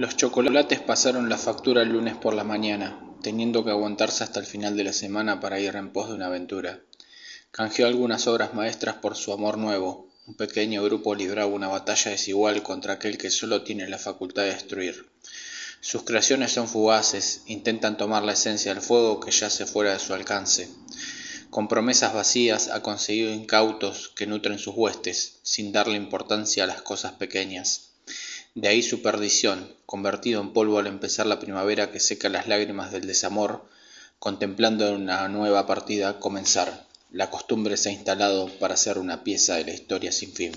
Los chocolates pasaron la factura el lunes por la mañana, teniendo que aguantarse hasta el final de la semana para ir en pos de una aventura. Canjeó algunas obras maestras por su amor nuevo. Un pequeño grupo libraba una batalla desigual contra aquel que solo tiene la facultad de destruir. Sus creaciones son fugaces, intentan tomar la esencia del fuego que yace fuera de su alcance. Con promesas vacías ha conseguido incautos que nutren sus huestes, sin darle importancia a las cosas pequeñas. De ahí su perdición, convertido en polvo al empezar la primavera que seca las lágrimas del desamor, contemplando una nueva partida comenzar. La costumbre se ha instalado para ser una pieza de la historia sin fin.